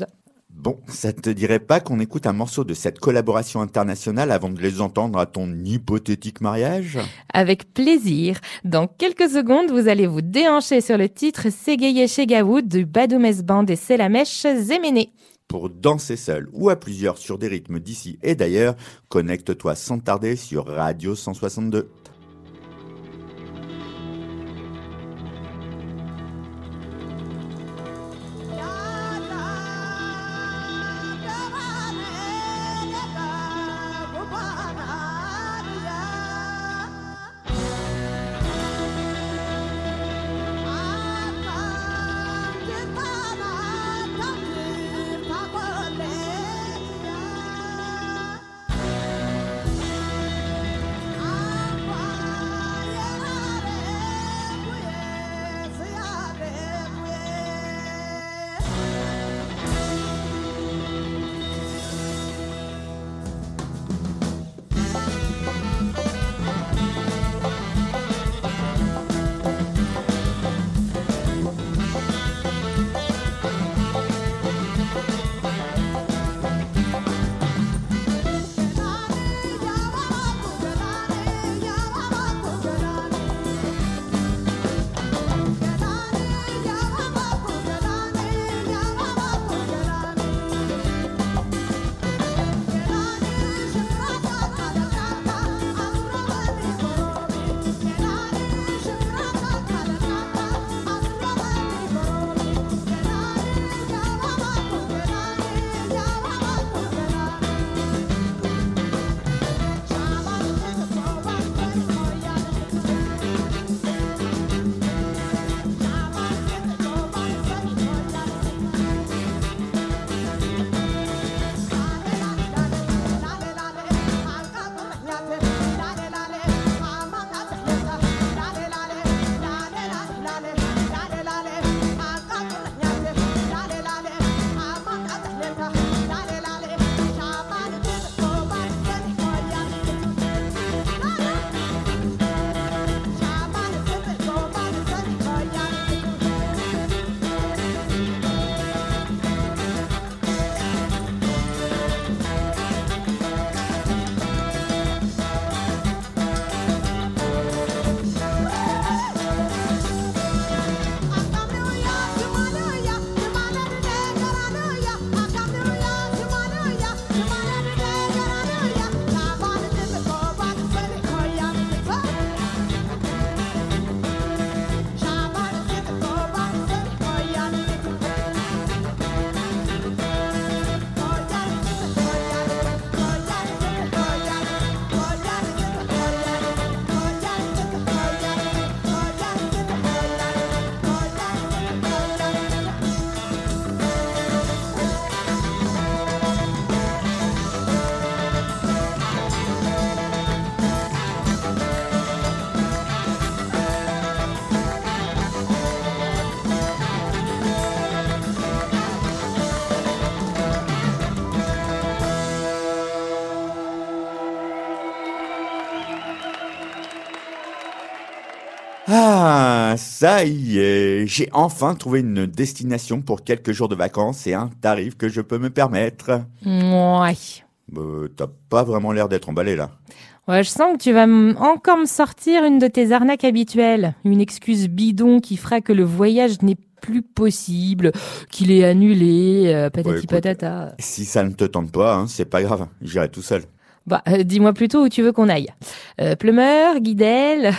Bon, ça te dirait pas qu'on écoute un morceau de cette collaboration internationale avant de les entendre à ton hypothétique mariage? Avec plaisir. Dans quelques secondes, vous allez vous déhancher sur le titre Segeye Shegawood du Badoumès Band et Selamesh Zemene. Pour danser seul ou à plusieurs sur des rythmes d'ici et d'ailleurs, connecte-toi sans tarder sur Radio 162. Ça y est, j'ai enfin trouvé une destination pour quelques jours de vacances et un tarif que je peux me permettre. Ouais. Euh, T'as pas vraiment l'air d'être emballé là. Ouais, je sens que tu vas encore me sortir une de tes arnaques habituelles. Une excuse bidon qui fera que le voyage n'est plus possible, qu'il est annulé, euh, patati Ouais, écoute. patata. Si ça ne te tente pas, hein, c'est pas grave, j'irai tout seul. Bah, euh, dis-moi plutôt où tu veux qu'on aille. Euh, Plumeur, Guidel.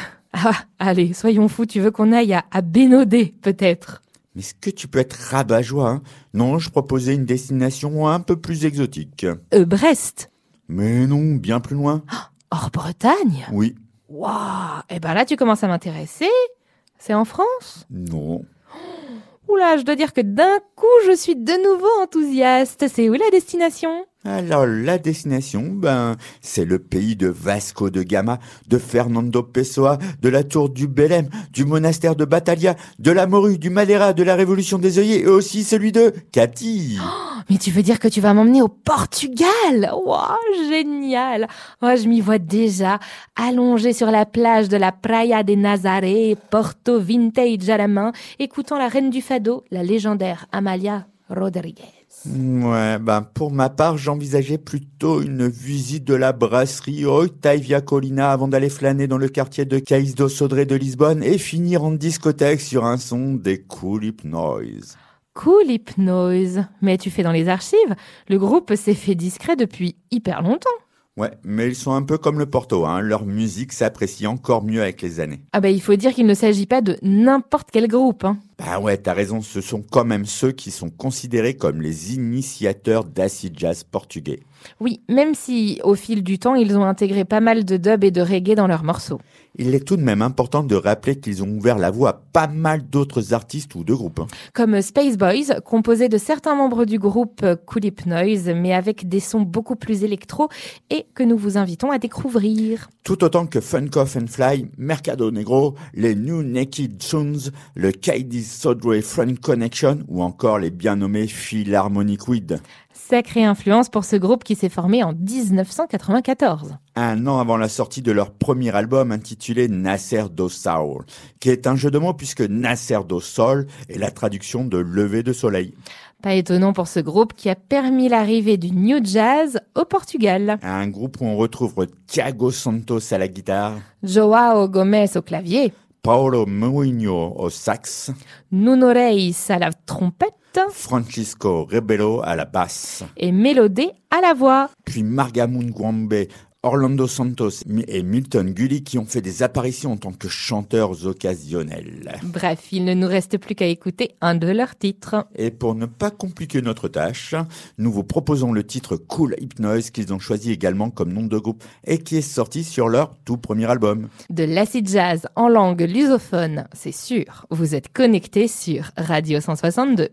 Ah, allez, soyons fous, tu veux qu'on aille à, à Bénodet, peut-être? Mais est-ce que tu peux être rabat-joie hein? Non, je proposais une destination un peu plus exotique. Euh, Brest. Mais non, bien plus loin. Hors Bretagne? Oui. Waouh. Eh ben là, tu commences à m'intéresser. C'est en France? Non. Oula, je dois dire que d'un coup, je suis de nouveau enthousiaste. C'est où la destination? Alors, la destination, ben, c'est le pays de Vasco de Gama, de Fernando Pessoa, de la tour du Belém, du monastère de Batalha, de la morue, du Madeira, de la révolution des œillets, et aussi celui de Cathy. Mais tu veux dire que tu vas m'emmener au Portugal? Waouh, génial Moi, je m'y vois déjà, allongée sur la plage de la Praia de Nazaré, Porto Vintage à la main, écoutant la reine du fado, la légendaire Amalia Rodriguez. Ouais, ben, pour ma part, j'envisageais plutôt une visite de la brasserie Oitaivia Colina avant d'aller flâner dans le quartier de Caïs do Sodré de Lisbonne et finir en discothèque sur un son des Cool Hypnoise. Cool Hypnose. Mais tu fais dans les archives, le groupe s'est fait discret depuis hyper longtemps. Ouais, mais ils sont un peu comme le Porto, hein. Leur musique s'apprécie encore mieux avec les années. Ah bah il faut dire qu'il ne s'agit pas de n'importe quel groupe. Hein. Bah ouais, t'as raison, ce sont quand même ceux qui sont considérés comme les initiateurs d'acid jazz portugais. Oui, même si au fil du temps, ils ont intégré pas mal de dub et de reggae dans leurs morceaux. Il est tout de même important de rappeler qu'ils ont ouvert la voie à pas mal d'autres artistes ou de groupes. hein. Comme Space Boys, composé de certains membres du groupe Cool Hypnoise, mais avec des sons beaucoup plus électro et que nous vous invitons à découvrir. Tout autant que Funk Off and Fly, Mercado Negro, les New Naked Sons, le Kaidi Sodre Front Connection ou encore les bien nommés Philharmonic Weed. Sacrée influence pour ce groupe qui s'est formé en 1994. Un an avant la sortie de leur premier album intitulé Nasser do Sol, qui est un jeu de mots puisque Nasser do Sol est la traduction de lever de soleil. Pas étonnant pour ce groupe qui a permis l'arrivée du New Jazz au Portugal. Un groupe où on retrouve Thiago Santos à la guitare, Joao Gomes au clavier, Paulo Mourinho au sax, Nuno Reis à la trompette Francisco Rebelo à la basse, et Mélodé à la voix. puis Margamun Guambe, Orlando Santos et Milton Gully qui ont fait des apparitions en tant que chanteurs occasionnels. Bref, il ne nous reste plus qu'à écouter un de leurs titres. Et pour ne pas compliquer notre tâche, nous vous proposons le titre Cool Hypnoise qu'ils ont choisi également comme nom de groupe et qui est sorti sur leur tout premier album. De l'acid jazz en langue lusophone, c'est sûr. Vous êtes connectés sur Radio 162.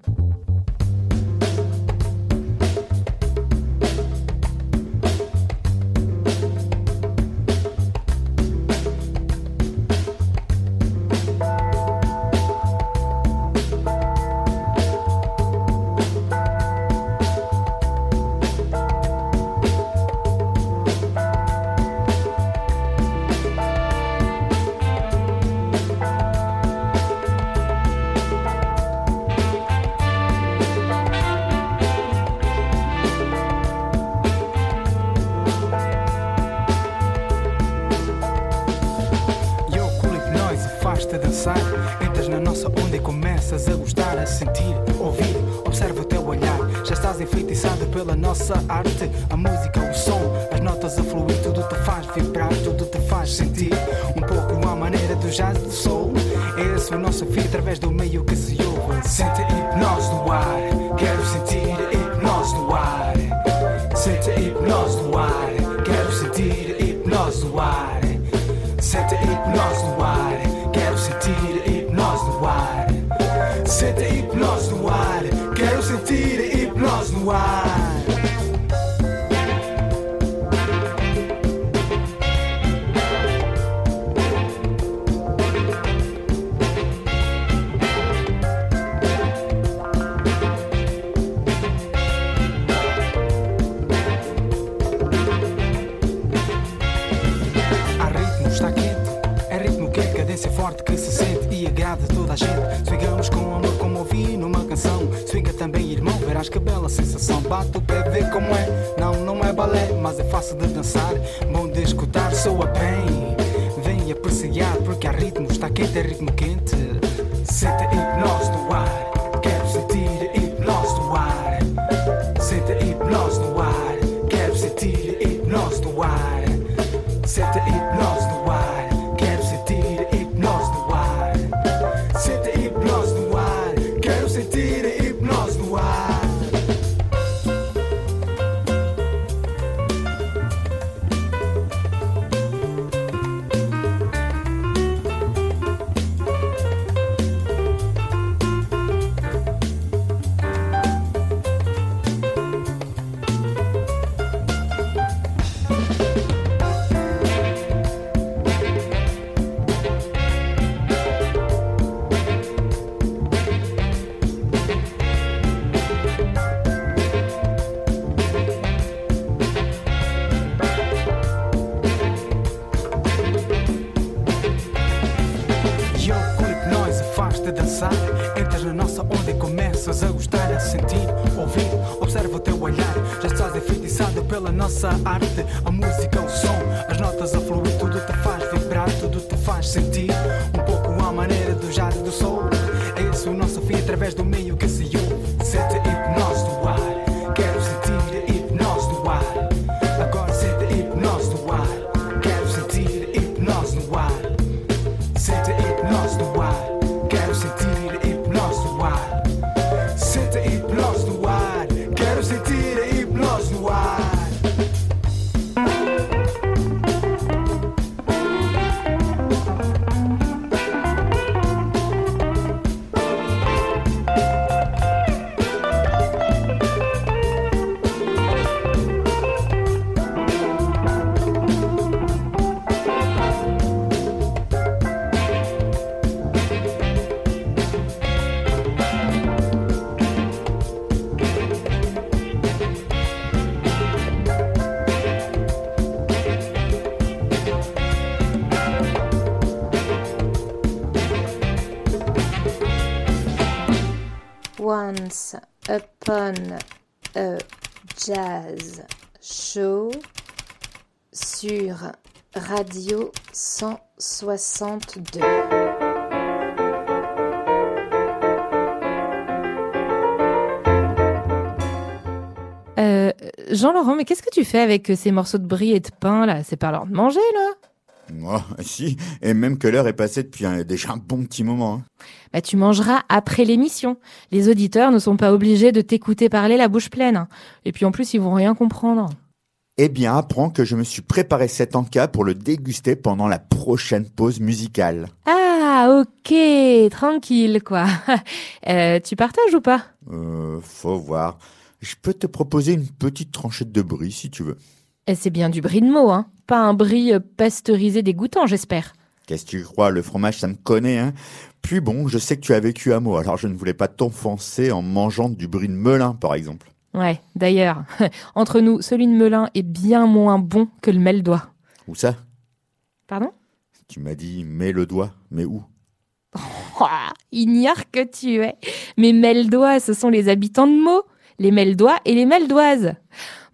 Upon a jazz show sur Radio 162. Euh, Jean-Laurent, mais qu'est-ce que tu fais avec ces morceaux de brie et de pain là? C'est pas l'heure de manger là? Oh, si, et même que l'heure est passée depuis un- déjà un bon petit moment. hein. Bah tu mangeras après l'émission. Les auditeurs ne sont pas obligés de t'écouter parler la bouche pleine. Et puis en plus, ils vont rien comprendre. Eh bien, apprends que je me suis préparé cet encas pour le déguster pendant la prochaine pause musicale. Ah, ok, tranquille quoi. *laughs* Euh, tu partages ou pas? Euh, faut voir. Je peux te proposer une petite tranchette de brie si tu veux. Eh, C'est bien du brie de mots, hein. Pas un brie euh, pasteurisé dégoûtant, j'espère. Qu'est-ce que tu crois, le fromage ça me connaît, hein Puis bon, je sais que tu as vécu à Meaux, alors je ne voulais pas t'enfoncer en mangeant du brie de melun, par exemple. Ouais, d'ailleurs, *laughs* entre nous, celui de Melun est bien moins bon que le Meldois. Où ça? Pardon? Tu m'as dit mets le doigt, mais où? *laughs* Ouah, Ignare que tu es. Mais Meldois, ce sont les habitants de Meaux. Les Meldois et les Meldoises.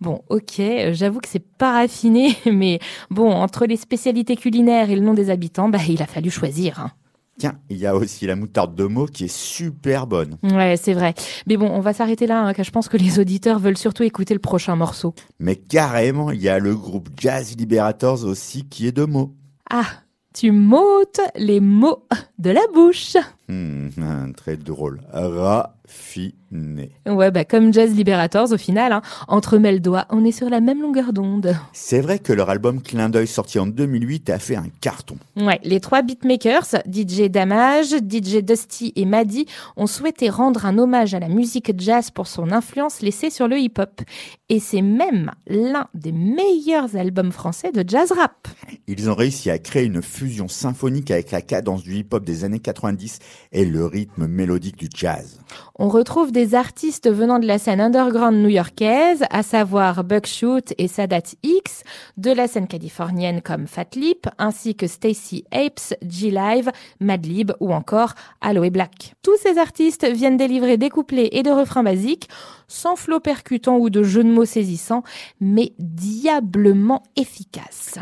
Bon, ok, j'avoue que c'est pas raffiné, *laughs* mais bon, entre les spécialités culinaires et le nom des habitants, bah, il a fallu choisir. hein. Tiens, il y a aussi la moutarde de Meaux qui est super bonne. Ouais, c'est vrai. Mais bon, on va s'arrêter là, hein, car je pense que les auditeurs veulent surtout écouter le prochain morceau. Mais carrément, il y a le groupe Jazz Liberators aussi qui est de Meaux. Ah, tu m'ôtes les mots de la bouche. Un très drôle. Raffiné. Ouais, bah comme Jazz Liberators au final, hein. entre Meldois, on est sur la même longueur d'onde. C'est vrai que leur album Clin d'œil sorti en 2008 a fait un carton. Ouais, les trois beatmakers, DJ Damage, DJ Dusty et Maddy, ont souhaité rendre un hommage à la musique jazz pour son influence laissée sur le hip-hop. Et c'est même l'un des meilleurs albums français de jazz rap. Ils ont réussi à créer une fusion symphonique avec la cadence du hip-hop des années 90 et le rythme mélodique du jazz. On retrouve des artistes venant de la scène underground new-yorkaise, à savoir Buckshoot et Sadat X, de la scène californienne comme Fat Lip, ainsi que Stacy Apes, G-Live, Madlib ou encore Aloe Black. Tous ces artistes viennent délivrer des couplets et des refrains basiques, sans flot percutant ou de jeux de mots saisissants, mais diablement efficaces.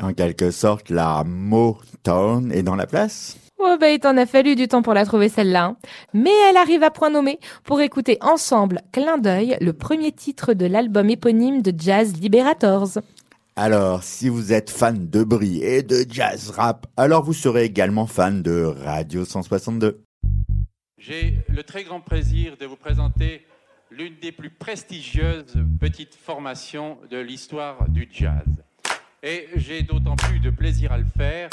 En quelque sorte, la Motown est dans la place? Oh bah il t'en a fallu du temps pour la trouver celle-là. hein. Mais elle arrive à point nommé pour écouter ensemble Clin d'œil, le premier titre de l'album éponyme de Jazz Liberators. Alors, si vous êtes fan de brie et de jazz rap, alors vous serez également fan de Radio 162. J'ai le très grand plaisir de vous présenter l'une des plus prestigieuses petites formations de l'histoire du jazz. Et j'ai d'autant plus de plaisir à le faire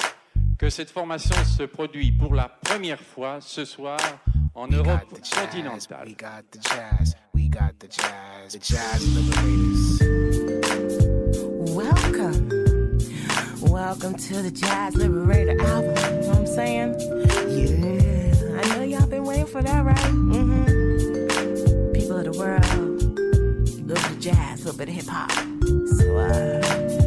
que cette formation se produit pour la première fois ce soir en Europe continentale. We got the jazz, we got the jazz, the jazz liberators. Welcome. Welcome to the Jazz Liberator album. You know what I'm saying? Yeah. I know y'all been waiting for that, right? Mm-hmm. People of the world, love the jazz, a little bit of hip hop. So, uh,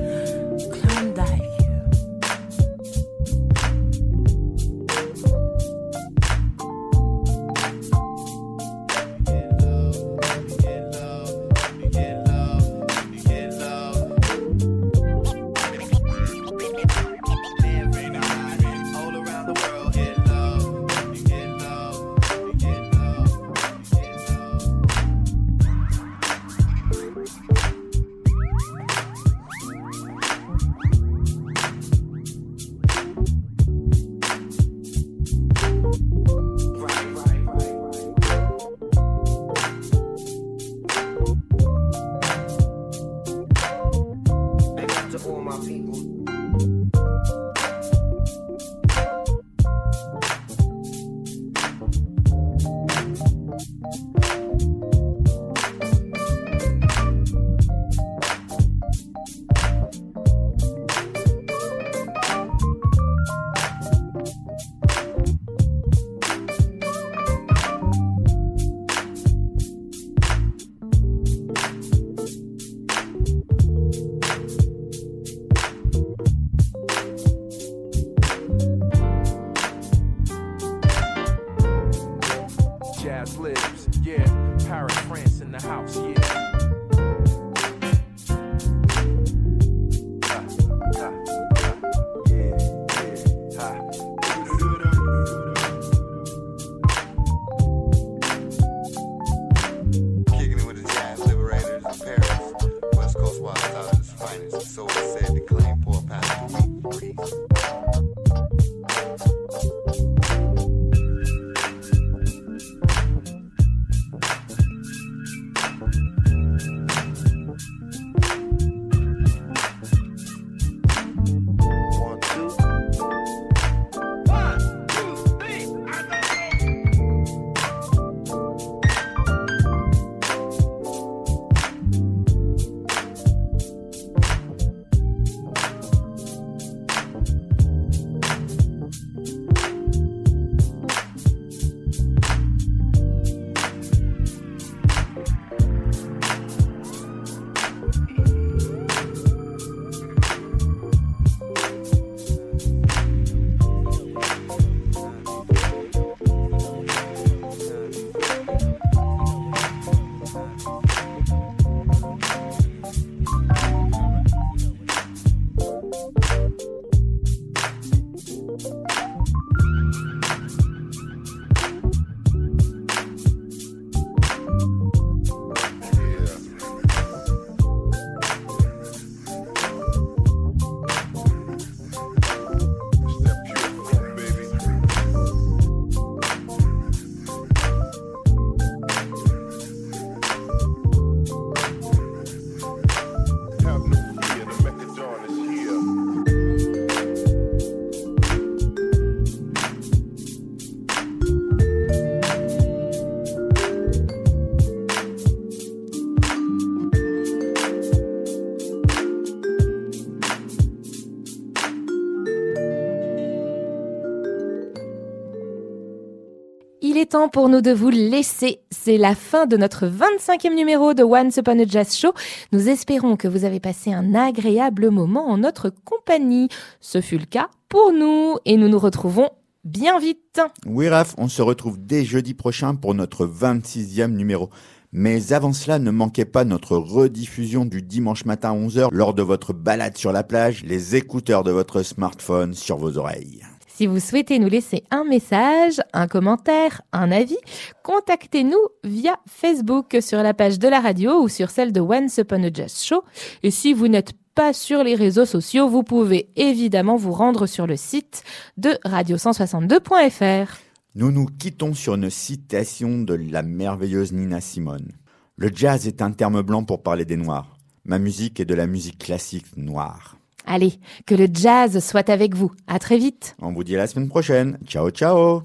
temps pour nous de vous laisser. C'est la fin de notre 25e numéro de Once Upon a Jazz Show. Nous espérons que vous avez passé un agréable moment en notre compagnie. Ce fut le cas pour nous et nous nous retrouvons bien vite. Oui, Raph, on se retrouve dès jeudi prochain pour notre 26e numéro. Mais avant cela, ne manquez pas notre rediffusion du dimanche matin à 11h lors de votre balade sur la plage, les écouteurs de votre smartphone sur vos oreilles. Si vous souhaitez nous laisser un message, un commentaire, un avis, contactez-nous via Facebook sur la page de la radio ou sur celle de Once Upon a Jazz Show. Et si vous n'êtes pas sur les réseaux sociaux, vous pouvez évidemment vous rendre sur le site de radio162.fr. Nous nous quittons sur une citation de la merveilleuse Nina Simone. Le jazz est un terme blanc pour parler des Noirs. Ma musique est de la musique classique noire. Allez, que le jazz soit avec vous. À très vite. On vous dit à la semaine prochaine. Ciao, ciao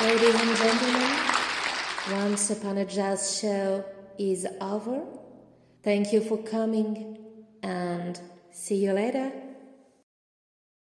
Ladies and gentlemen, Once Upon a Jazz show is over. Thank you for coming and see you later.